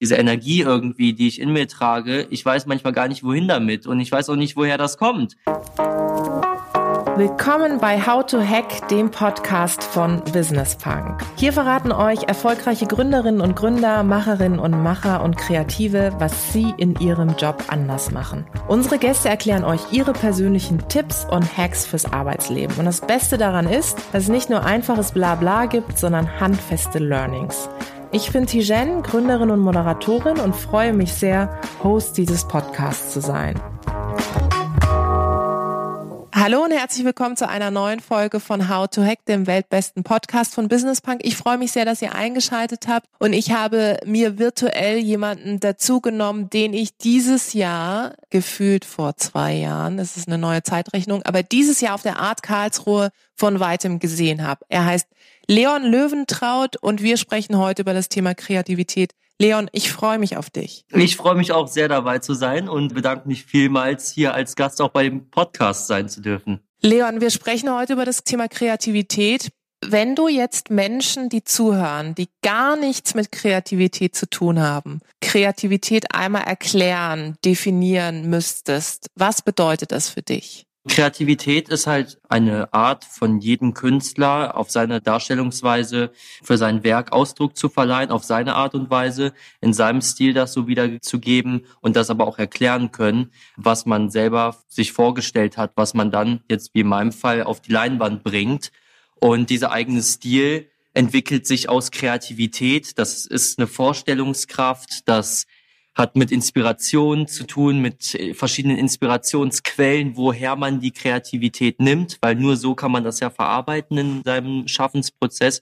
diese Energie irgendwie, die ich in mir trage, ich weiß manchmal gar nicht, wohin damit und ich weiß auch nicht, woher das kommt. Willkommen bei How to Hack, dem Podcast von Business Punk. Hier verraten euch erfolgreiche Gründerinnen und Gründer, Macherinnen und Macher und Kreative, was sie in ihrem Job anders machen. Unsere Gäste erklären euch ihre persönlichen Tipps und Hacks fürs Arbeitsleben. Und das Beste daran ist, dass es nicht nur einfaches Blabla gibt, sondern handfeste Learnings. Ich bin Tijen, Gründerin und Moderatorin und freue mich sehr, Host dieses Podcasts zu sein. Hallo und herzlich willkommen zu einer neuen Folge von How to Hack, dem weltbesten Podcast von Business Punk. Ich freue mich sehr, dass ihr eingeschaltet habt und ich habe mir virtuell jemanden dazu genommen, den ich dieses Jahr gefühlt vor zwei Jahren, das ist eine neue Zeitrechnung, aber dieses Jahr auf der Art Karlsruhe von weitem gesehen habe. Er heißt Leon Löwentraut und wir sprechen heute über das Thema Kreativität. Leon, ich freue mich auf dich. Ich freue mich auch sehr dabei zu sein und bedanke mich vielmals, hier als Gast auch bei dem Podcast sein zu dürfen. Leon, wir sprechen heute über das Thema Kreativität. Wenn du jetzt Menschen, die zuhören, die gar nichts mit Kreativität zu tun haben, Kreativität einmal erklären, definieren müsstest, was bedeutet das für dich? Kreativität ist halt eine Art von jedem Künstler auf seine Darstellungsweise für sein Werk Ausdruck zu verleihen, auf seine Art und Weise, in seinem Stil das so wiederzugeben und das aber auch erklären können, was man selber sich vorgestellt hat, was man dann jetzt wie in meinem Fall auf die Leinwand bringt. Und dieser eigene Stil entwickelt sich aus Kreativität. Das ist eine Vorstellungskraft, das hat mit Inspiration zu tun, mit äh, verschiedenen Inspirationsquellen, woher man die Kreativität nimmt, weil nur so kann man das ja verarbeiten in seinem Schaffensprozess.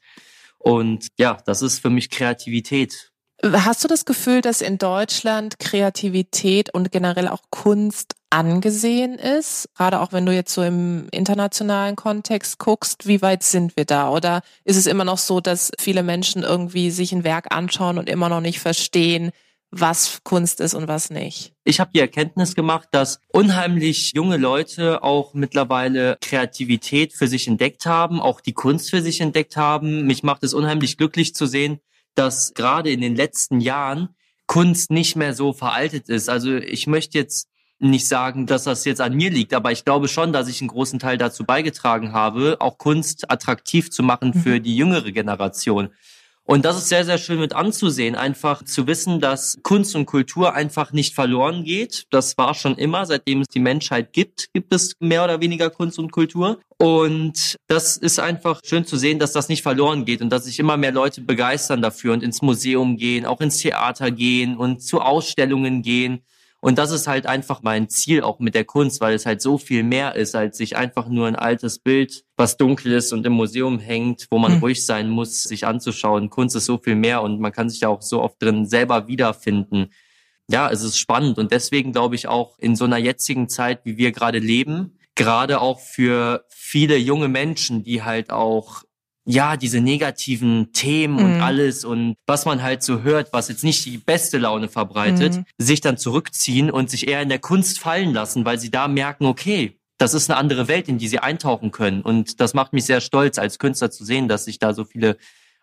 Und ja, das ist für mich Kreativität. Hast du das Gefühl, dass in Deutschland Kreativität und generell auch Kunst angesehen ist? Gerade auch wenn du jetzt so im internationalen Kontext guckst, wie weit sind wir da? Oder ist es immer noch so, dass viele Menschen irgendwie sich ein Werk anschauen und immer noch nicht verstehen, was Kunst ist und was nicht. Ich habe die Erkenntnis gemacht, dass unheimlich junge Leute auch mittlerweile Kreativität für sich entdeckt haben, auch die Kunst für sich entdeckt haben. Mich macht es unheimlich glücklich zu sehen, dass gerade in den letzten Jahren Kunst nicht mehr so veraltet ist. Also ich möchte jetzt nicht sagen, dass das jetzt an mir liegt, aber ich glaube schon, dass ich einen großen Teil dazu beigetragen habe, auch Kunst attraktiv zu machen für mhm. die jüngere Generation. Und das ist sehr, sehr schön mit anzusehen, einfach zu wissen, dass Kunst und Kultur einfach nicht verloren geht. Das war schon immer, seitdem es die Menschheit gibt, gibt es mehr oder weniger Kunst und Kultur. Und das ist einfach schön zu sehen, dass das nicht verloren geht und dass sich immer mehr Leute begeistern dafür und ins Museum gehen, auch ins Theater gehen und zu Ausstellungen gehen. Und das ist halt einfach mein Ziel auch mit der Kunst, weil es halt so viel mehr ist, als sich einfach nur ein altes Bild, was dunkel ist und im Museum hängt, wo man hm. ruhig sein muss, sich anzuschauen. Kunst ist so viel mehr und man kann sich da auch so oft drin selber wiederfinden. Ja, es ist spannend und deswegen glaube ich auch in so einer jetzigen Zeit, wie wir gerade leben, gerade auch für viele junge Menschen, die halt auch ja, diese negativen Themen und mhm. alles und was man halt so hört, was jetzt nicht die beste Laune verbreitet, mhm. sich dann zurückziehen und sich eher in der Kunst fallen lassen, weil sie da merken, okay, das ist eine andere Welt, in die sie eintauchen können. Und das macht mich sehr stolz, als Künstler zu sehen, dass sich da so viele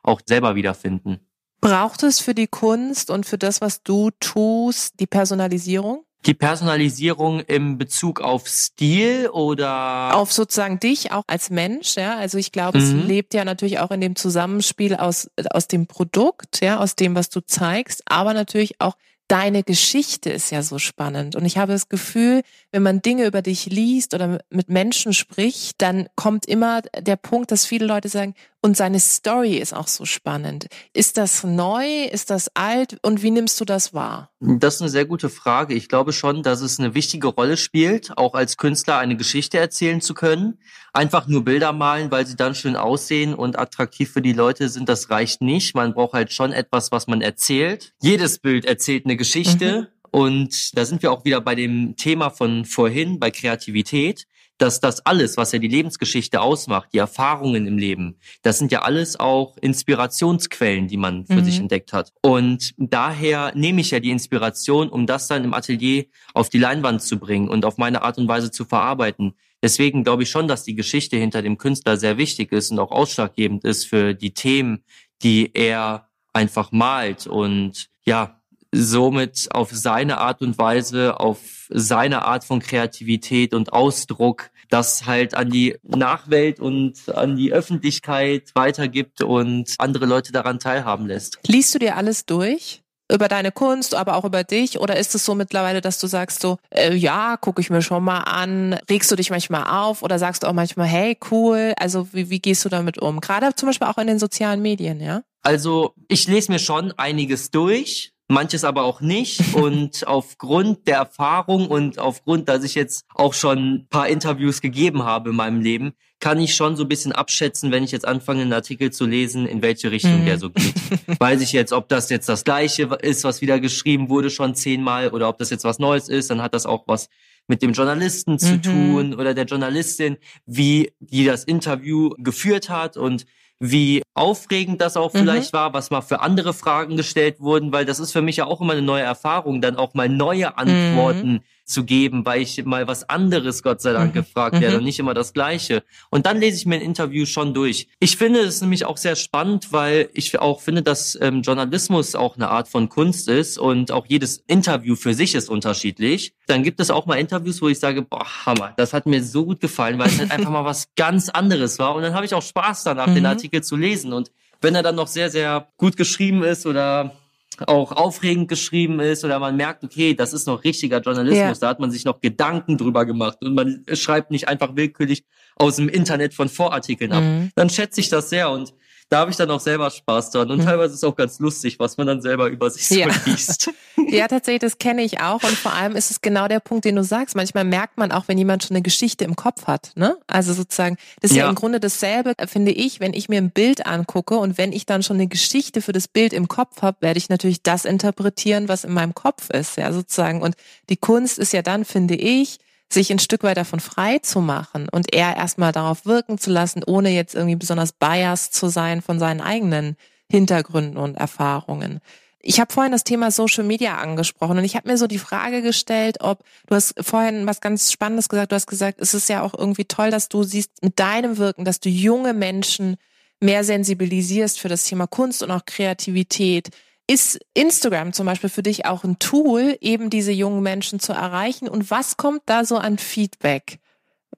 auch selber wiederfinden. Braucht es für die Kunst und für das, was du tust, die Personalisierung? Die Personalisierung im Bezug auf Stil oder auf sozusagen dich auch als Mensch, ja. Also ich glaube, mhm. es lebt ja natürlich auch in dem Zusammenspiel aus aus dem Produkt, ja, aus dem, was du zeigst, aber natürlich auch deine Geschichte ist ja so spannend. Und ich habe das Gefühl, wenn man Dinge über dich liest oder mit Menschen spricht, dann kommt immer der Punkt, dass viele Leute sagen, und seine Story ist auch so spannend. Ist das neu? Ist das alt? Und wie nimmst du das wahr? Das ist eine sehr gute Frage. Ich glaube schon, dass es eine wichtige Rolle spielt, auch als Künstler eine Geschichte erzählen zu können. Einfach nur Bilder malen, weil sie dann schön aussehen und attraktiv für die Leute sind, das reicht nicht. Man braucht halt schon etwas, was man erzählt. Jedes Bild erzählt eine Geschichte. Mhm. Und da sind wir auch wieder bei dem Thema von vorhin, bei Kreativität dass das alles, was ja die Lebensgeschichte ausmacht, die Erfahrungen im Leben, das sind ja alles auch Inspirationsquellen, die man für mhm. sich entdeckt hat. Und daher nehme ich ja die Inspiration, um das dann im Atelier auf die Leinwand zu bringen und auf meine Art und Weise zu verarbeiten. Deswegen glaube ich schon, dass die Geschichte hinter dem Künstler sehr wichtig ist und auch ausschlaggebend ist für die Themen, die er einfach malt. Und ja, somit auf seine Art und Weise, auf seine Art von Kreativität und Ausdruck das halt an die Nachwelt und an die Öffentlichkeit weitergibt und andere Leute daran teilhaben lässt. Liest du dir alles durch? über deine Kunst, aber auch über dich? Oder ist es so mittlerweile, dass du sagst so, äh, ja, gucke ich mir schon mal an, regst du dich manchmal auf oder sagst du auch manchmal, hey, cool, also wie, wie gehst du damit um? Gerade zum Beispiel auch in den sozialen Medien, ja? Also ich lese mir schon einiges durch, manches aber auch nicht. Und aufgrund der Erfahrung und aufgrund, dass ich jetzt auch schon ein paar Interviews gegeben habe in meinem Leben, kann ich schon so ein bisschen abschätzen, wenn ich jetzt anfange, einen Artikel zu lesen, in welche Richtung mhm. der so geht. Weiß ich jetzt, ob das jetzt das Gleiche ist, was wieder geschrieben wurde schon zehnmal, oder ob das jetzt was Neues ist, dann hat das auch was mit dem Journalisten zu mhm. tun oder der Journalistin, wie die das Interview geführt hat und wie aufregend das auch vielleicht mhm. war, was mal für andere Fragen gestellt wurden, weil das ist für mich ja auch immer eine neue Erfahrung, dann auch mal neue Antworten mhm zu geben, weil ich mal was anderes, Gott sei Dank, mhm. gefragt werde mhm. und nicht immer das Gleiche. Und dann lese ich mir ein Interview schon durch. Ich finde es nämlich auch sehr spannend, weil ich auch finde, dass ähm, Journalismus auch eine Art von Kunst ist und auch jedes Interview für sich ist unterschiedlich. Dann gibt es auch mal Interviews, wo ich sage, boah, Hammer, das hat mir so gut gefallen, weil es halt einfach mal was ganz anderes war. Und dann habe ich auch Spaß danach, mhm. den Artikel zu lesen. Und wenn er dann noch sehr, sehr gut geschrieben ist oder auch aufregend geschrieben ist oder man merkt, okay, das ist noch richtiger Journalismus, ja. da hat man sich noch Gedanken drüber gemacht und man schreibt nicht einfach willkürlich aus dem Internet von Vorartikeln ab. Mhm. Dann schätze ich das sehr und da habe ich dann auch selber Spaß dran. Und mhm. teilweise ist es auch ganz lustig, was man dann selber über sich so ja. liest. ja, tatsächlich, das kenne ich auch. Und vor allem ist es genau der Punkt, den du sagst. Manchmal merkt man auch, wenn jemand schon eine Geschichte im Kopf hat. Ne? Also sozusagen, das ist ja. ja im Grunde dasselbe, finde ich, wenn ich mir ein Bild angucke und wenn ich dann schon eine Geschichte für das Bild im Kopf habe, werde ich natürlich das interpretieren, was in meinem Kopf ist. Ja, sozusagen. Und die Kunst ist ja dann, finde ich, sich ein Stück weit davon frei zu machen und eher erstmal darauf wirken zu lassen, ohne jetzt irgendwie besonders biased zu sein von seinen eigenen Hintergründen und Erfahrungen. Ich habe vorhin das Thema Social Media angesprochen und ich habe mir so die Frage gestellt, ob du hast vorhin was ganz Spannendes gesagt. Du hast gesagt, es ist ja auch irgendwie toll, dass du siehst mit deinem Wirken, dass du junge Menschen mehr sensibilisierst für das Thema Kunst und auch Kreativität. Ist Instagram zum Beispiel für dich auch ein Tool, eben diese jungen Menschen zu erreichen? Und was kommt da so an Feedback?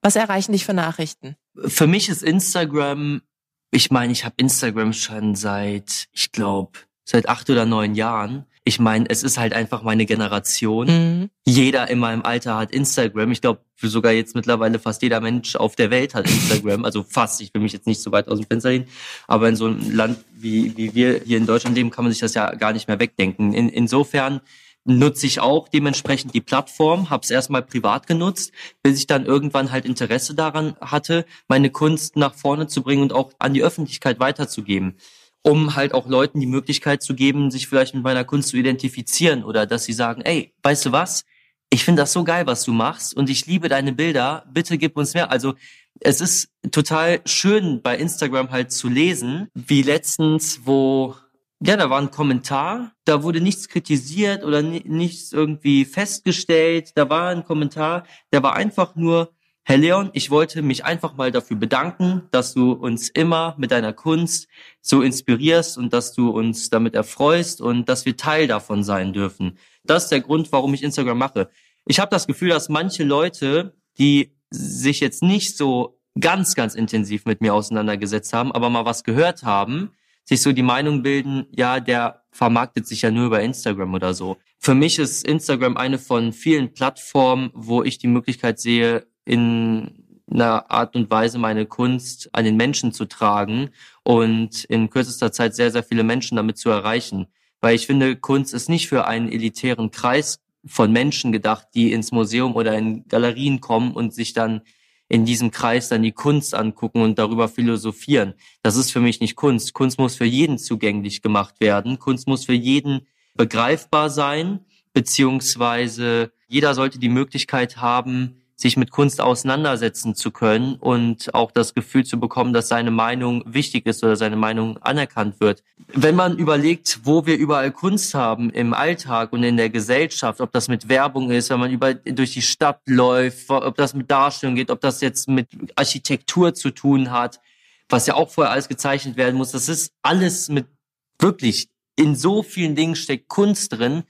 Was erreichen dich für Nachrichten? Für mich ist Instagram, ich meine, ich habe Instagram schon seit, ich glaube, seit acht oder neun Jahren ich meine, es ist halt einfach meine Generation. Mhm. Jeder in meinem Alter hat Instagram. Ich glaube, sogar jetzt mittlerweile fast jeder Mensch auf der Welt hat Instagram. also fast, ich will mich jetzt nicht so weit aus dem Fenster hin. Aber in so einem Land wie, wie wir hier in Deutschland leben, kann man sich das ja gar nicht mehr wegdenken. In, insofern nutze ich auch dementsprechend die Plattform, habe es erstmal privat genutzt, bis ich dann irgendwann halt Interesse daran hatte, meine Kunst nach vorne zu bringen und auch an die Öffentlichkeit weiterzugeben um halt auch Leuten die Möglichkeit zu geben, sich vielleicht mit meiner Kunst zu identifizieren oder dass sie sagen, ey, weißt du was? Ich finde das so geil, was du machst und ich liebe deine Bilder. Bitte gib uns mehr. Also es ist total schön bei Instagram halt zu lesen, wie letztens, wo ja, da war ein Kommentar, da wurde nichts kritisiert oder nichts irgendwie festgestellt. Da war ein Kommentar, der war einfach nur Herr Leon, ich wollte mich einfach mal dafür bedanken, dass du uns immer mit deiner Kunst so inspirierst und dass du uns damit erfreust und dass wir Teil davon sein dürfen. Das ist der Grund, warum ich Instagram mache. Ich habe das Gefühl, dass manche Leute, die sich jetzt nicht so ganz, ganz intensiv mit mir auseinandergesetzt haben, aber mal was gehört haben, sich so die Meinung bilden, ja, der vermarktet sich ja nur über Instagram oder so. Für mich ist Instagram eine von vielen Plattformen, wo ich die Möglichkeit sehe, in einer Art und Weise meine Kunst an den Menschen zu tragen und in kürzester Zeit sehr, sehr viele Menschen damit zu erreichen. Weil ich finde, Kunst ist nicht für einen elitären Kreis von Menschen gedacht, die ins Museum oder in Galerien kommen und sich dann in diesem Kreis dann die Kunst angucken und darüber philosophieren. Das ist für mich nicht Kunst. Kunst muss für jeden zugänglich gemacht werden. Kunst muss für jeden begreifbar sein, beziehungsweise jeder sollte die Möglichkeit haben, sich mit Kunst auseinandersetzen zu können und auch das Gefühl zu bekommen, dass seine Meinung wichtig ist oder seine Meinung anerkannt wird. Wenn man überlegt, wo wir überall Kunst haben im Alltag und in der Gesellschaft, ob das mit Werbung ist, wenn man über, durch die Stadt läuft, ob das mit Darstellung geht, ob das jetzt mit Architektur zu tun hat, was ja auch vorher alles gezeichnet werden muss, das ist alles mit wirklich in so vielen Dingen steckt Kunst drin,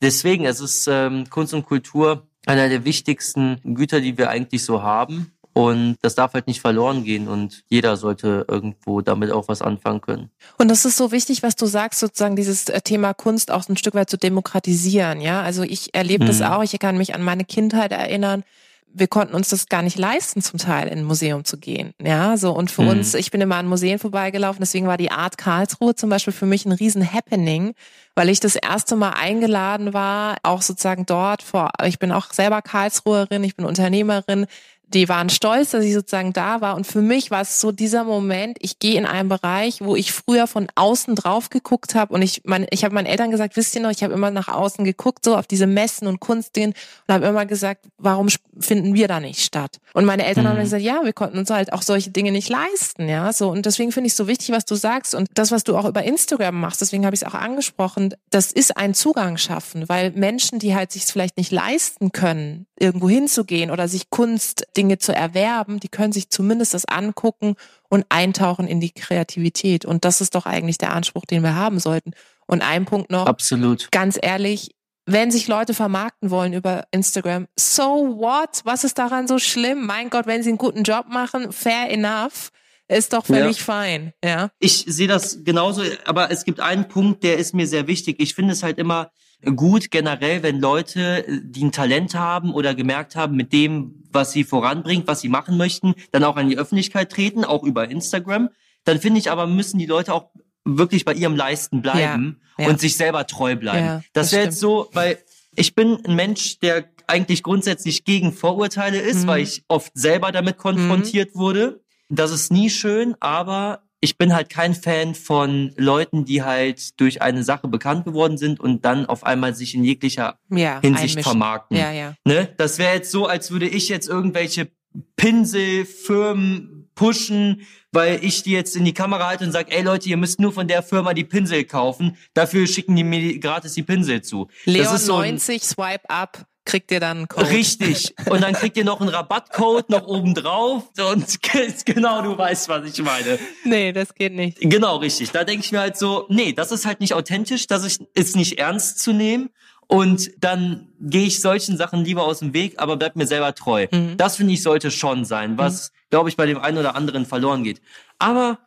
deswegen, es ist ähm, Kunst und Kultur einer der wichtigsten Güter, die wir eigentlich so haben. Und das darf halt nicht verloren gehen und jeder sollte irgendwo damit auch was anfangen können. Und das ist so wichtig, was du sagst, sozusagen dieses äh, Thema Kunst auch ein Stück weit zu demokratisieren. Ja, also ich erlebe mhm. das auch. Ich kann mich an meine Kindheit erinnern wir konnten uns das gar nicht leisten, zum Teil in ein Museum zu gehen. Ja, so und für mhm. uns, ich bin immer an Museen vorbeigelaufen, deswegen war die Art Karlsruhe zum Beispiel für mich ein riesen Happening, weil ich das erste Mal eingeladen war, auch sozusagen dort vor, ich bin auch selber Karlsruherin, ich bin Unternehmerin, die waren stolz, dass ich sozusagen da war. Und für mich war es so dieser Moment, ich gehe in einen Bereich, wo ich früher von außen drauf geguckt habe. Und ich, mein, ich habe meinen Eltern gesagt, wisst ihr noch, ich habe immer nach außen geguckt, so auf diese Messen und Kunstdingen und habe immer gesagt, warum finden wir da nicht statt? Und meine Eltern mhm. haben gesagt, ja, wir konnten uns halt auch solche Dinge nicht leisten, ja. So und deswegen finde ich so wichtig, was du sagst und das, was du auch über Instagram machst. Deswegen habe ich es auch angesprochen. Das ist ein Zugang schaffen, weil Menschen, die halt sich vielleicht nicht leisten können, irgendwo hinzugehen oder sich Kunst Dinge zu erwerben, die können sich zumindest das angucken und eintauchen in die Kreativität. Und das ist doch eigentlich der Anspruch, den wir haben sollten. Und ein Punkt noch. Absolut. Ganz ehrlich, wenn sich Leute vermarkten wollen über Instagram, so what? Was ist daran so schlimm? Mein Gott, wenn sie einen guten Job machen, fair enough. Ist doch völlig ja. fein, ja. Ich sehe das genauso, aber es gibt einen Punkt, der ist mir sehr wichtig. Ich finde es halt immer, gut generell, wenn Leute, die ein Talent haben oder gemerkt haben, mit dem, was sie voranbringt, was sie machen möchten, dann auch an die Öffentlichkeit treten, auch über Instagram. Dann finde ich aber, müssen die Leute auch wirklich bei ihrem Leisten bleiben ja, ja. und sich selber treu bleiben. Ja, das, wäre jetzt so, weil ich bin ein Mensch, der eigentlich grundsätzlich gegen Vorurteile ist, mhm. weil ich oft selber damit konfrontiert mhm. wurde. Das ist nie schön, aber ich bin halt kein Fan von Leuten, die halt durch eine Sache bekannt geworden sind und dann auf einmal sich in jeglicher ja, Hinsicht einmischen. vermarkten. Ja, ja. Ne? Das wäre jetzt so, als würde ich jetzt irgendwelche Pinselfirmen pushen, weil ich die jetzt in die Kamera halte und sage, ey Leute, ihr müsst nur von der Firma die Pinsel kaufen. Dafür schicken die mir gratis die Pinsel zu. Leon so 90, Swipe up kriegt ihr dann einen Code. Richtig. Und dann kriegt ihr noch einen Rabattcode noch oben drauf. Und genau, du weißt, was ich meine. Nee, das geht nicht. Genau, richtig. Da denke ich mir halt so, nee, das ist halt nicht authentisch, das ist nicht ernst zu nehmen. Und dann gehe ich solchen Sachen lieber aus dem Weg, aber bleib mir selber treu. Mhm. Das finde ich sollte schon sein, was, mhm. glaube ich, bei dem einen oder anderen verloren geht. Aber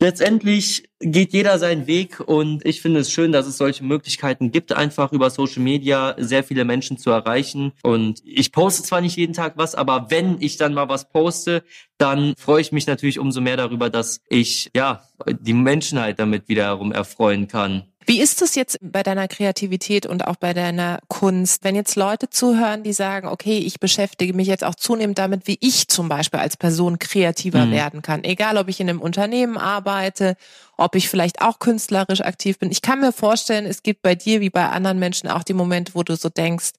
letztendlich geht jeder seinen Weg und ich finde es schön, dass es solche Möglichkeiten gibt, einfach über Social Media sehr viele Menschen zu erreichen. Und ich poste zwar nicht jeden Tag was, aber wenn ich dann mal was poste, dann freue ich mich natürlich umso mehr darüber, dass ich ja die Menschheit damit wiederum erfreuen kann. Wie ist es jetzt bei deiner Kreativität und auch bei deiner Kunst, wenn jetzt Leute zuhören, die sagen, okay, ich beschäftige mich jetzt auch zunehmend damit, wie ich zum Beispiel als Person kreativer mhm. werden kann, egal ob ich in einem Unternehmen arbeite, ob ich vielleicht auch künstlerisch aktiv bin. Ich kann mir vorstellen, es gibt bei dir wie bei anderen Menschen auch die Momente, wo du so denkst,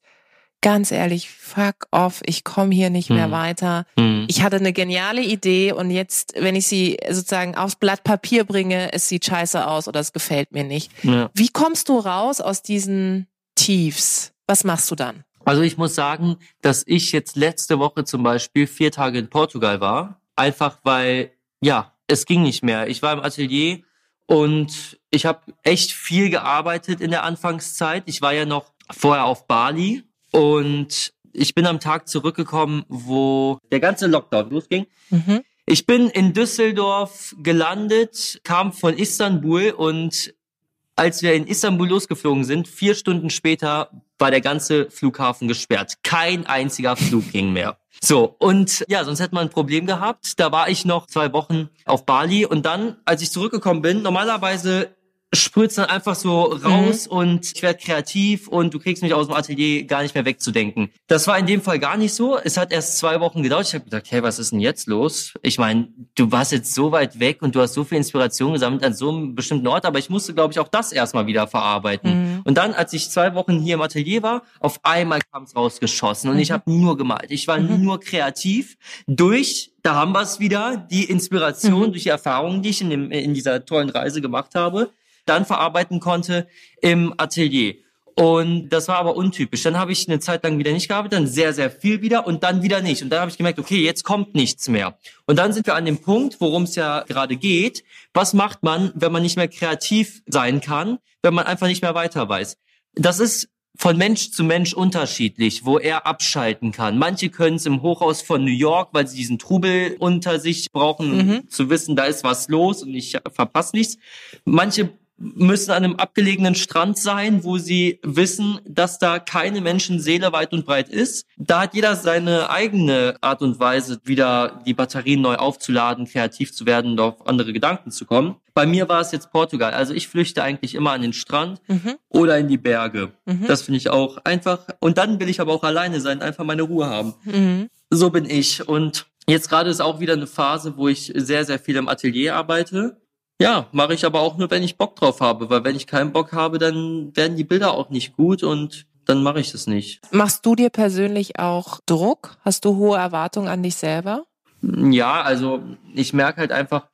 ganz ehrlich, fuck off, ich komme hier nicht mehr hm. weiter. Hm. Ich hatte eine geniale Idee und jetzt, wenn ich sie sozusagen aufs Blatt Papier bringe, es sieht scheiße aus oder es gefällt mir nicht. Ja. Wie kommst du raus aus diesen Tiefs? Was machst du dann? Also ich muss sagen, dass ich jetzt letzte Woche zum Beispiel vier Tage in Portugal war. Einfach weil, ja, es ging nicht mehr. Ich war im Atelier und ich habe echt viel gearbeitet in der Anfangszeit. Ich war ja noch vorher auf Bali und ich bin am Tag zurückgekommen, wo der ganze Lockdown losging. Mhm. Ich bin in Düsseldorf gelandet, kam von Istanbul und als wir in Istanbul losgeflogen sind, vier Stunden später war der ganze Flughafen gesperrt. Kein einziger Flug ging mehr. So, und ja, sonst hätte man ein Problem gehabt. Da war ich noch zwei Wochen auf Bali und dann, als ich zurückgekommen bin, normalerweise spritzt dann einfach so raus mhm. und ich werde kreativ und du kriegst mich aus dem Atelier gar nicht mehr wegzudenken. Das war in dem Fall gar nicht so. Es hat erst zwei Wochen gedauert. Ich habe gedacht, hey, was ist denn jetzt los? Ich meine, du warst jetzt so weit weg und du hast so viel Inspiration gesammelt an so einem bestimmten Ort, aber ich musste, glaube ich, auch das erstmal wieder verarbeiten. Mhm. Und dann, als ich zwei Wochen hier im Atelier war, auf einmal kam es rausgeschossen und mhm. ich habe nur gemalt. Ich war mhm. nur kreativ durch da haben wir es wieder, die Inspiration mhm. durch die Erfahrungen, die ich in, dem, in dieser tollen Reise gemacht habe dann verarbeiten konnte im Atelier. Und das war aber untypisch. Dann habe ich eine Zeit lang wieder nicht gearbeitet, dann sehr, sehr viel wieder und dann wieder nicht. Und dann habe ich gemerkt, okay, jetzt kommt nichts mehr. Und dann sind wir an dem Punkt, worum es ja gerade geht. Was macht man, wenn man nicht mehr kreativ sein kann, wenn man einfach nicht mehr weiter weiß? Das ist von Mensch zu Mensch unterschiedlich, wo er abschalten kann. Manche können es im Hochhaus von New York, weil sie diesen Trubel unter sich brauchen, mhm. zu wissen, da ist was los und ich verpasse nichts. Manche müssen an einem abgelegenen Strand sein, wo sie wissen, dass da keine Menschenseele weit und breit ist. Da hat jeder seine eigene Art und Weise, wieder die Batterien neu aufzuladen, kreativ zu werden und auf andere Gedanken zu kommen. Bei mir war es jetzt Portugal. Also ich flüchte eigentlich immer an den Strand mhm. oder in die Berge. Mhm. Das finde ich auch einfach. Und dann will ich aber auch alleine sein, einfach meine Ruhe haben. Mhm. So bin ich. Und jetzt gerade ist auch wieder eine Phase, wo ich sehr, sehr viel im Atelier arbeite ja, mache ich aber auch nur, wenn ich Bock drauf habe, weil wenn ich keinen Bock habe, dann werden die Bilder auch nicht gut und dann mache ich das nicht. Machst du dir persönlich auch Druck? Hast du hohe Erwartungen an dich selber? Ja, also ich merke halt einfach,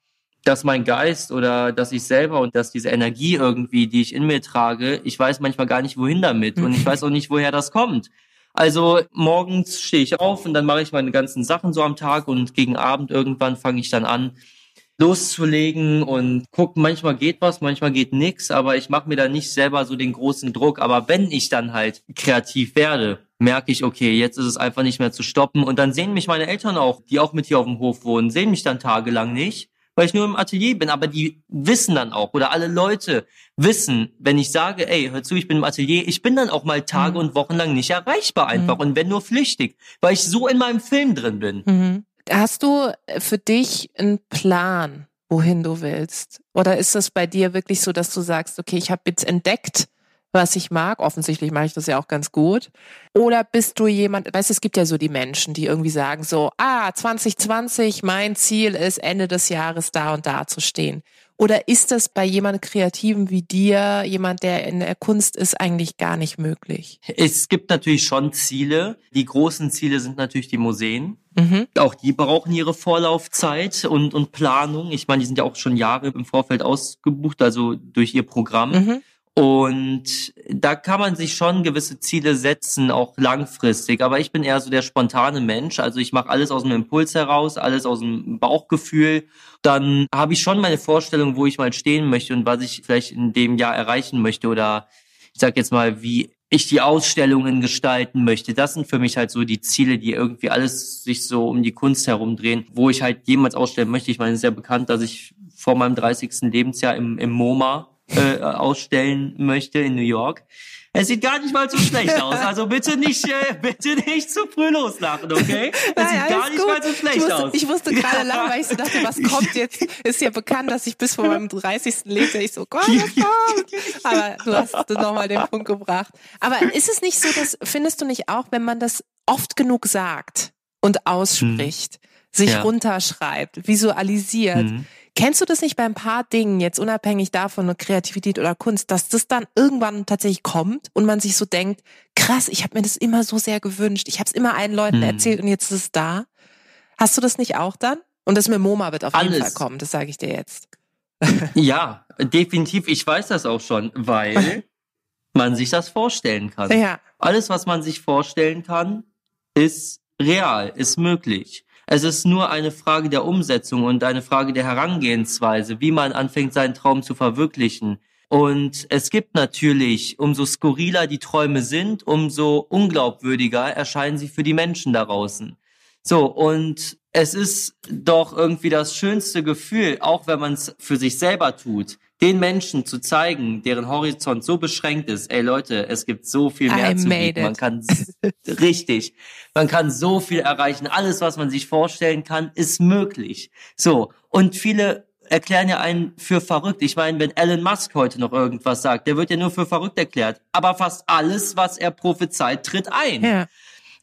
dass mein Geist oder dass ich selber und dass diese Energie irgendwie, die ich in mir trage, ich weiß manchmal gar nicht, wohin damit und ich weiß auch nicht, woher das kommt. Also morgens stehe ich auf und dann mache ich meine ganzen Sachen so am Tag und gegen Abend irgendwann fange ich dann an, loszulegen und gucken, manchmal geht was, manchmal geht nix, aber ich mache mir da nicht selber so den großen Druck. Aber wenn ich dann halt kreativ werde, merke ich, okay, jetzt ist es einfach nicht mehr zu stoppen. Und dann sehen mich meine Eltern auch, die auch mit hier auf dem Hof wohnen, sehen mich dann tagelang nicht, weil ich nur im Atelier bin. Aber die wissen dann auch, oder alle Leute wissen, wenn ich sage, ey, hör zu, ich bin im Atelier, ich bin dann auch mal Tage mhm. und Wochen lang nicht erreichbar einfach. Mhm. Und wenn nur flüchtig, weil ich so in meinem Film drin bin. Mhm. Hast du äh, für dich einen Plan, wohin du willst? Oder ist es bei dir wirklich so, dass du sagst, okay, ich habe jetzt entdeckt, was ich mag. Offensichtlich mache ich das ja auch ganz gut. Oder bist du jemand, weißt du, es gibt ja so die Menschen, die irgendwie sagen so, ah, 2020, mein Ziel ist, Ende des Jahres da und da zu stehen. Oder ist das bei jemand Kreativen wie dir, jemand, der in der Kunst ist, eigentlich gar nicht möglich? Es gibt natürlich schon Ziele. Die großen Ziele sind natürlich die Museen. Mhm. Auch die brauchen ihre Vorlaufzeit und, und Planung. Ich meine, die sind ja auch schon Jahre im Vorfeld ausgebucht, also durch ihr Programm. Mhm. Und da kann man sich schon gewisse Ziele setzen, auch langfristig. Aber ich bin eher so der spontane Mensch. Also ich mache alles aus dem Impuls heraus, alles aus dem Bauchgefühl. Dann habe ich schon meine Vorstellung, wo ich mal stehen möchte und was ich vielleicht in dem Jahr erreichen möchte. Oder ich sag jetzt mal, wie ich die Ausstellungen gestalten möchte. Das sind für mich halt so die Ziele, die irgendwie alles sich so um die Kunst herumdrehen, wo ich halt jemals ausstellen möchte. Ich meine, es ist ja bekannt, dass ich vor meinem 30. Lebensjahr im, im MoMA äh, ausstellen möchte in New York. Es sieht gar nicht mal so schlecht aus. Also bitte nicht, äh, bitte nicht zu früh loslachen, okay? Es Nein, sieht gar nicht gut. mal so schlecht ich wusste, aus. Ich wusste gerade lange, weil ich so dachte, was kommt jetzt? Ist ja bekannt, dass ich bis vor meinem 30. lebte. Ich so, Gott, was kommt? Aber du hast nochmal den Punkt gebracht. Aber ist es nicht so, dass, findest du nicht auch, wenn man das oft genug sagt und ausspricht, hm. sich ja. runterschreibt, visualisiert, hm Kennst du das nicht bei ein paar Dingen, jetzt unabhängig davon, Kreativität oder Kunst, dass das dann irgendwann tatsächlich kommt und man sich so denkt, krass, ich habe mir das immer so sehr gewünscht, ich habe es immer allen Leuten hm. erzählt und jetzt ist es da. Hast du das nicht auch dann? Und das mit MoMA wird auf Alles. jeden Fall kommen, das sage ich dir jetzt. ja, definitiv. Ich weiß das auch schon, weil man sich das vorstellen kann. Ja. Alles, was man sich vorstellen kann, ist real, ist möglich. Es ist nur eine Frage der Umsetzung und eine Frage der Herangehensweise, wie man anfängt, seinen Traum zu verwirklichen. Und es gibt natürlich, umso skurriler die Träume sind, umso unglaubwürdiger erscheinen sie für die Menschen da draußen. So, und es ist doch irgendwie das schönste Gefühl, auch wenn man es für sich selber tut, den Menschen zu zeigen, deren Horizont so beschränkt ist, ey Leute, es gibt so viel mehr I zu bieten. Man kann richtig, man kann so viel erreichen. Alles, was man sich vorstellen kann, ist möglich. So. Und viele erklären ja einen für verrückt. Ich meine, wenn Elon Musk heute noch irgendwas sagt, der wird ja nur für verrückt erklärt. Aber fast alles, was er prophezeit, tritt ein. Ja.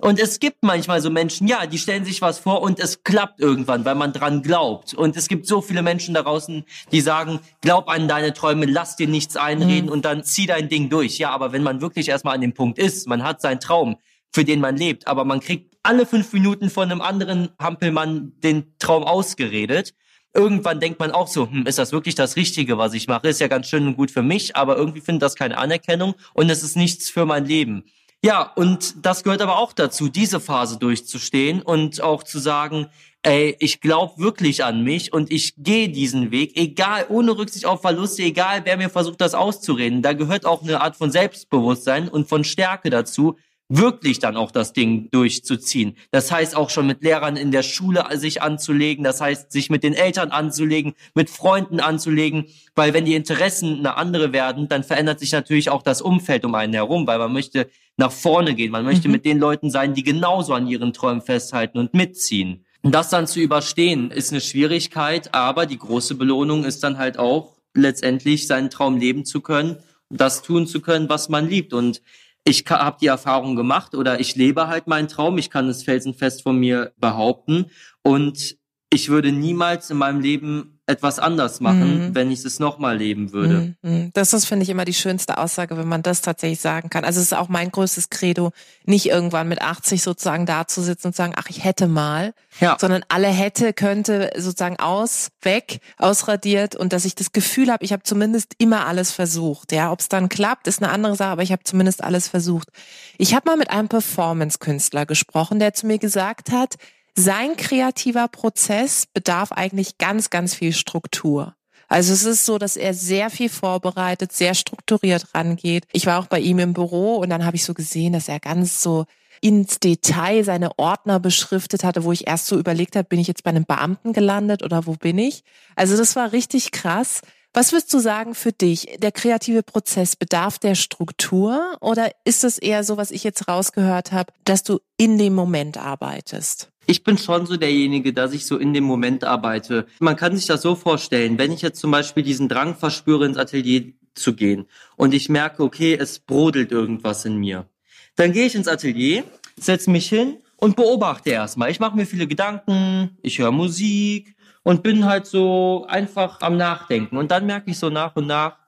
Und es gibt manchmal so Menschen, ja, die stellen sich was vor und es klappt irgendwann, weil man dran glaubt. Und es gibt so viele Menschen da draußen, die sagen, glaub an deine Träume, lass dir nichts einreden mhm. und dann zieh dein Ding durch. Ja, aber wenn man wirklich erstmal an dem Punkt ist, man hat seinen Traum, für den man lebt, aber man kriegt alle fünf Minuten von einem anderen Hampelmann den Traum ausgeredet. Irgendwann denkt man auch so, hm, ist das wirklich das Richtige, was ich mache? Ist ja ganz schön und gut für mich, aber irgendwie findet das keine Anerkennung und es ist nichts für mein Leben. Ja, und das gehört aber auch dazu, diese Phase durchzustehen und auch zu sagen, ey, ich glaube wirklich an mich und ich gehe diesen Weg, egal, ohne Rücksicht auf Verluste, egal wer mir versucht, das auszureden. Da gehört auch eine Art von Selbstbewusstsein und von Stärke dazu, wirklich dann auch das Ding durchzuziehen. Das heißt auch schon mit Lehrern in der Schule sich anzulegen, das heißt sich mit den Eltern anzulegen, mit Freunden anzulegen, weil wenn die Interessen eine andere werden, dann verändert sich natürlich auch das Umfeld um einen herum, weil man möchte nach vorne gehen, man möchte mhm. mit den Leuten sein, die genauso an ihren Träumen festhalten und mitziehen. Und das dann zu überstehen, ist eine Schwierigkeit, aber die große Belohnung ist dann halt auch letztendlich seinen Traum leben zu können, das tun zu können, was man liebt. Und ich habe die Erfahrung gemacht oder ich lebe halt meinen Traum. Ich kann es felsenfest von mir behaupten. Und ich würde niemals in meinem Leben etwas anders machen, mhm. wenn ich es nochmal leben würde. Mhm, mhm. Das ist, finde ich, immer die schönste Aussage, wenn man das tatsächlich sagen kann. Also es ist auch mein größtes Credo, nicht irgendwann mit 80 sozusagen da zu sitzen und sagen, ach, ich hätte mal, ja. sondern alle hätte, könnte sozusagen aus, weg, ausradiert und dass ich das Gefühl habe, ich habe zumindest immer alles versucht. Ja, ob es dann klappt, ist eine andere Sache, aber ich habe zumindest alles versucht. Ich habe mal mit einem Performance-Künstler gesprochen, der zu mir gesagt hat, sein kreativer Prozess bedarf eigentlich ganz, ganz viel Struktur. Also es ist so, dass er sehr viel vorbereitet, sehr strukturiert rangeht. Ich war auch bei ihm im Büro und dann habe ich so gesehen, dass er ganz so ins Detail seine Ordner beschriftet hatte, wo ich erst so überlegt habe, bin ich jetzt bei einem Beamten gelandet oder wo bin ich? Also das war richtig krass. Was würdest du sagen für dich? Der kreative Prozess bedarf der Struktur oder ist es eher so, was ich jetzt rausgehört habe, dass du in dem Moment arbeitest? Ich bin schon so derjenige, dass ich so in dem Moment arbeite. Man kann sich das so vorstellen, wenn ich jetzt zum Beispiel diesen Drang verspüre, ins Atelier zu gehen und ich merke, okay, es brodelt irgendwas in mir, dann gehe ich ins Atelier, setze mich hin und beobachte erstmal. Ich mache mir viele Gedanken, ich höre Musik, und bin halt so einfach am Nachdenken. Und dann merke ich so nach und nach,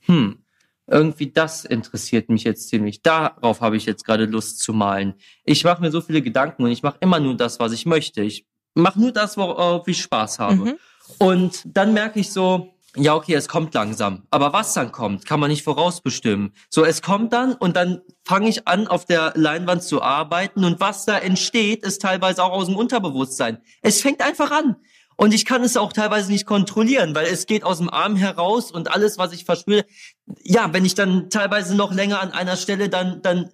hm, irgendwie das interessiert mich jetzt ziemlich. Darauf habe ich jetzt gerade Lust zu malen. Ich mache mir so viele Gedanken und ich mache immer nur das, was ich möchte. Ich mache nur das, worauf ich Spaß habe. Mhm. Und dann merke ich so, ja, okay, es kommt langsam. Aber was dann kommt, kann man nicht vorausbestimmen. So, es kommt dann und dann fange ich an, auf der Leinwand zu arbeiten und was da entsteht, ist teilweise auch aus dem Unterbewusstsein. Es fängt einfach an. Und ich kann es auch teilweise nicht kontrollieren, weil es geht aus dem Arm heraus und alles, was ich verspüre, ja, wenn ich dann teilweise noch länger an einer Stelle dann, dann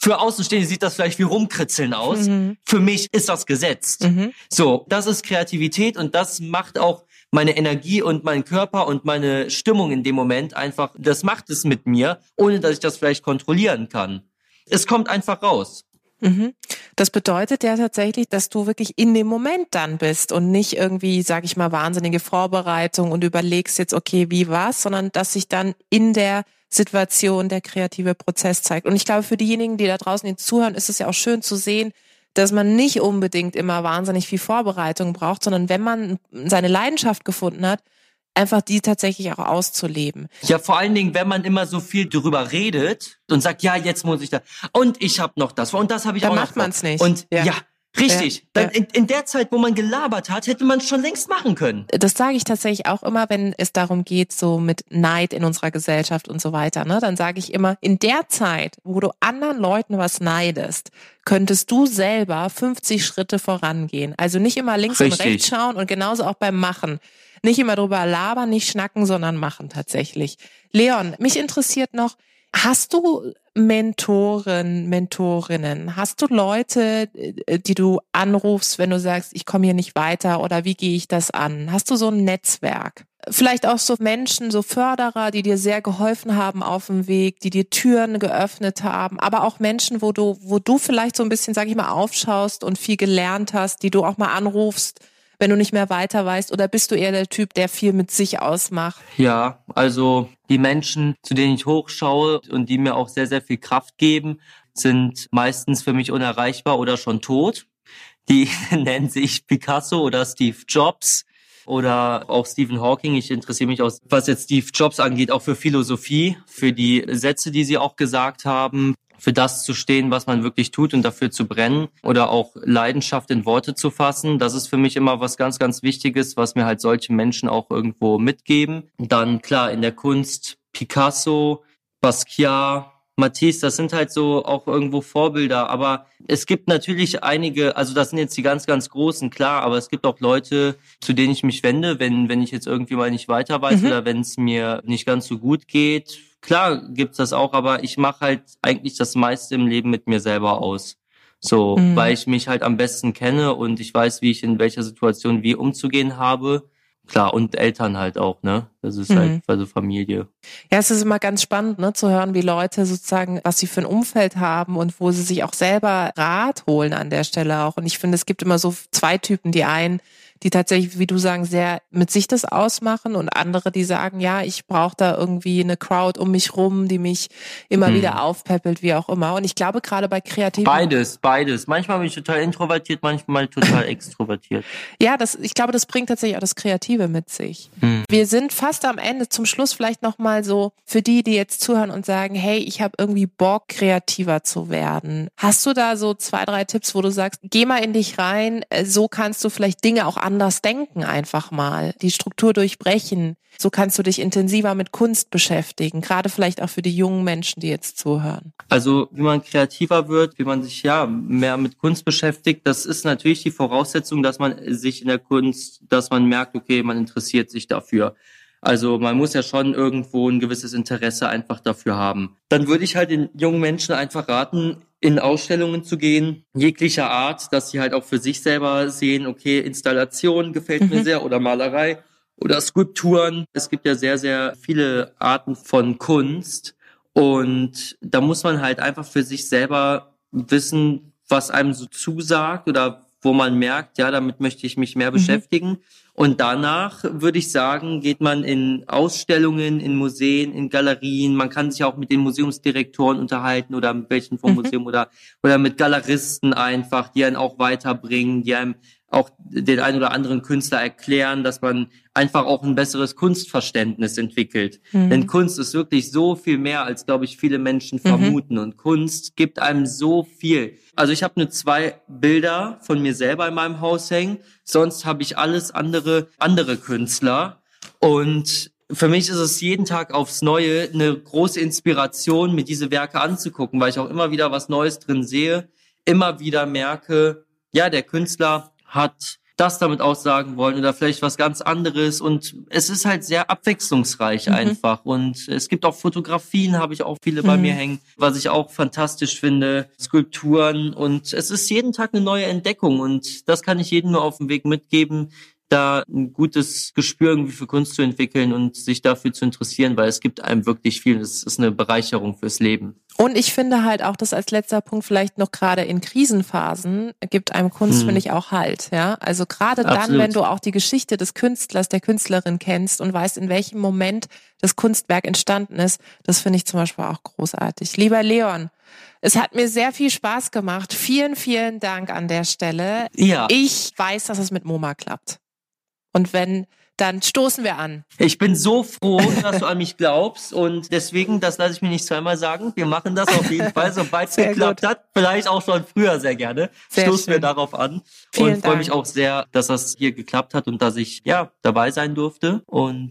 für Außenstehende sieht das vielleicht wie rumkritzeln aus. Mhm. Für mich ist das gesetzt. Mhm. So, das ist Kreativität und das macht auch meine Energie und mein Körper und meine Stimmung in dem Moment einfach, das macht es mit mir, ohne dass ich das vielleicht kontrollieren kann. Es kommt einfach raus. Mhm. Das bedeutet ja tatsächlich, dass du wirklich in dem Moment dann bist und nicht irgendwie, sag ich mal, wahnsinnige Vorbereitung und überlegst jetzt, okay, wie was, sondern dass sich dann in der Situation der kreative Prozess zeigt. Und ich glaube, für diejenigen, die da draußen jetzt zuhören, ist es ja auch schön zu sehen, dass man nicht unbedingt immer wahnsinnig viel Vorbereitung braucht, sondern wenn man seine Leidenschaft gefunden hat, einfach die tatsächlich auch auszuleben. Ja, vor allen Dingen, wenn man immer so viel drüber redet und sagt, ja, jetzt muss ich da und ich habe noch das und das habe ich Dann auch noch. Dann macht man es nicht. Und ja, ja Richtig. Ja, Dann ja. In, in, der Zeit, wo man gelabert hat, hätte man es schon längst machen können. Das sage ich tatsächlich auch immer, wenn es darum geht, so mit Neid in unserer Gesellschaft und so weiter. Ne? Dann sage ich immer, in der Zeit, wo du anderen Leuten was neidest, könntest du selber 50 Schritte vorangehen. Also nicht immer links Richtig. und rechts schauen und genauso auch beim Machen. Nicht immer drüber labern, nicht schnacken, sondern machen tatsächlich. Leon, mich interessiert noch, hast du Mentoren, Mentorinnen? Hast du Leute, äh, die du anrufst, wenn du sagst, ich komme hier nicht weiter oder wie gehe ich das an? Hast du so ein Netzwerk? Vielleicht auch so Menschen, so Förderer, die dir sehr geholfen haben auf dem Weg, die dir Türen geöffnet haben, aber auch Menschen, wo du, wo du vielleicht so ein bisschen, sag ich mal, aufschaust und viel gelernt hast, die du auch mal anrufst, wenn du nicht mehr weiter weißt? Oder bist du eher der Typ, der viel mit sich ausmacht? Ja, also die Menschen, zu denen ich hochschaue und die mir auch sehr, sehr viel Kraft geben, sind meistens für mich unerreichbar oder schon tot. Die nennen sich Picasso oder Steve Jobs oder auch Stephen Hawking. Ich interessiere mich auch, was jetzt Steve Jobs angeht, auch für Philosophie, für die Sätze, die sie auch gesagt haben, für das zu stehen, was man wirklich tut und dafür zu brennen oder auch Leidenschaft in Worte zu fassen. Das ist für mich immer was ganz, ganz Wichtiges, was mir halt solche Menschen auch irgendwo mitgeben. Dann klar in der Kunst Picasso, Basquiat, Matisse, das sind halt so auch irgendwo Vorbilder, aber es gibt natürlich einige, also das sind jetzt die ganz, ganz großen, klar, aber es gibt auch Leute, zu denen ich mich wende, wenn, wenn ich jetzt irgendwie mal nicht weiter weiß mhm. oder wenn es mir nicht ganz so gut geht. Klar gibt's das auch, aber ich mache halt eigentlich das meiste im Leben mit mir selber aus. So, mhm. weil ich mich halt am besten kenne und ich weiß, wie ich in welcher Situation wie umzugehen habe. Klar, und Eltern halt auch, ne? Das ist halt mhm. halt also Familie. Ja, es ist immer ganz spannend, ne, zu hören, wie Leute sozusagen, was sie für ein Umfeld haben und wo sie sich auch selber Rat holen an der Stelle auch. Und ich finde, es gibt immer so zwei Typen. Die einen, die tatsächlich, wie du sagen, sehr mit sich das ausmachen und andere, die sagen, ja, ich brauche da irgendwie eine Crowd um mich rum, die mich immer hm. wieder aufpeppelt, wie auch immer. Und ich glaube gerade bei kreativen beides, beides. Manchmal bin ich total introvertiert, manchmal total extrovertiert. Ja, das, ich glaube, das bringt tatsächlich auch das Kreative mit sich. Hm. Wir sind fast am Ende. Zum Schluss vielleicht noch mal so für die, die jetzt zuhören und sagen, hey, ich habe irgendwie Bock, kreativer zu werden. Hast du da so zwei, drei Tipps, wo du sagst, geh mal in dich rein, äh, so kannst du vielleicht Dinge auch anders denken einfach mal, die Struktur durchbrechen. So kannst du dich intensiver mit Kunst beschäftigen, gerade vielleicht auch für die jungen Menschen, die jetzt zuhören. Also wie man kreativer wird, wie man sich ja mehr mit Kunst beschäftigt, das ist natürlich die Voraussetzung, dass man sich in der Kunst, dass man merkt, okay, man interessiert sich dafür. Also man muss ja schon irgendwo ein gewisses Interesse einfach dafür haben. Dann würde ich halt den jungen Menschen einfach raten, in Ausstellungen zu gehen, jeglicher Art, dass sie halt auch für sich selber sehen, okay, Installation gefällt mhm. mir sehr oder Malerei oder Skulpturen. Es gibt ja sehr, sehr viele Arten von Kunst und da muss man halt einfach für sich selber wissen, was einem so zusagt oder wo man merkt, ja, damit möchte ich mich mehr mhm. beschäftigen. Und danach würde ich sagen, geht man in Ausstellungen, in Museen, in Galerien. Man kann sich auch mit den Museumsdirektoren unterhalten oder mit welchen vom mhm. Museum oder, oder mit Galeristen einfach, die einen auch weiterbringen, die einem auch den ein oder anderen Künstler erklären, dass man einfach auch ein besseres Kunstverständnis entwickelt. Mhm. Denn Kunst ist wirklich so viel mehr, als, glaube ich, viele Menschen mhm. vermuten. Und Kunst gibt einem so viel. Also ich habe nur zwei Bilder von mir selber in meinem Haus hängen. Sonst habe ich alles andere, andere Künstler. Und für mich ist es jeden Tag aufs Neue eine große Inspiration, mir diese Werke anzugucken, weil ich auch immer wieder was Neues drin sehe, immer wieder merke, ja, der Künstler hat das damit aussagen wollen oder vielleicht was ganz anderes. Und es ist halt sehr abwechslungsreich mhm. einfach. Und es gibt auch Fotografien, habe ich auch viele mhm. bei mir hängen, was ich auch fantastisch finde, Skulpturen. Und es ist jeden Tag eine neue Entdeckung. Und das kann ich jedem nur auf dem Weg mitgeben, da ein gutes Gespür irgendwie für Kunst zu entwickeln und sich dafür zu interessieren, weil es gibt einem wirklich viel. Es ist eine Bereicherung fürs Leben. Und ich finde halt auch, dass als letzter Punkt vielleicht noch gerade in Krisenphasen gibt einem Kunst, hm. finde ich, auch halt. Ja, also gerade dann, wenn du auch die Geschichte des Künstlers, der Künstlerin kennst und weißt, in welchem Moment das Kunstwerk entstanden ist, das finde ich zum Beispiel auch großartig. Lieber Leon, es hat mir sehr viel Spaß gemacht. Vielen, vielen Dank an der Stelle. Ja. Ich weiß, dass es mit MoMA klappt. Und wenn, dann stoßen wir an. Ich bin so froh, dass du an mich glaubst und deswegen, das lasse ich mir nicht zweimal sagen. Wir machen das auf jeden Fall, sobald es geklappt gut. hat. Vielleicht auch schon früher sehr gerne. Sehr stoßen schön. wir darauf an Vielen und freue mich auch sehr, dass das hier geklappt hat und dass ich ja dabei sein durfte. Und